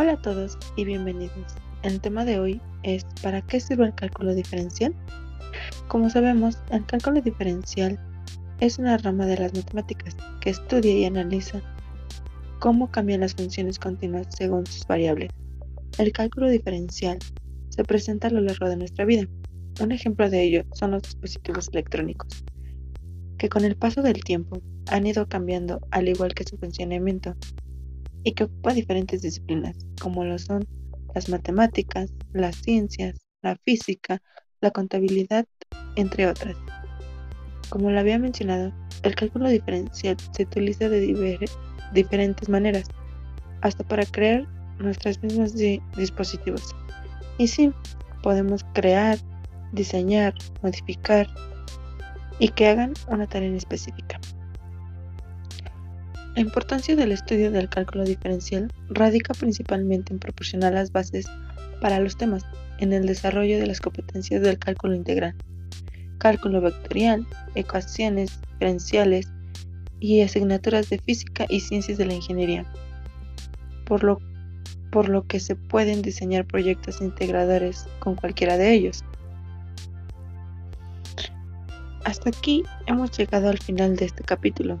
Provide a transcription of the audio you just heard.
Hola a todos y bienvenidos. El tema de hoy es ¿para qué sirve el cálculo diferencial? Como sabemos, el cálculo diferencial es una rama de las matemáticas que estudia y analiza cómo cambian las funciones continuas según sus variables. El cálculo diferencial se presenta a lo largo de nuestra vida. Un ejemplo de ello son los dispositivos electrónicos, que con el paso del tiempo han ido cambiando al igual que su funcionamiento y que ocupa diferentes disciplinas, como lo son las matemáticas, las ciencias, la física, la contabilidad, entre otras. Como lo había mencionado, el cálculo diferencial se utiliza de diferentes maneras, hasta para crear nuestros mismos dispositivos. Y sí, podemos crear, diseñar, modificar y que hagan una tarea específica. La importancia del estudio del cálculo diferencial radica principalmente en proporcionar las bases para los temas en el desarrollo de las competencias del cálculo integral, cálculo vectorial, ecuaciones diferenciales y asignaturas de física y ciencias de la ingeniería, por lo, que se pueden diseñar proyectos integradores con cualquiera de ellos. Hasta aquí hemos llegado al final de este capítulo.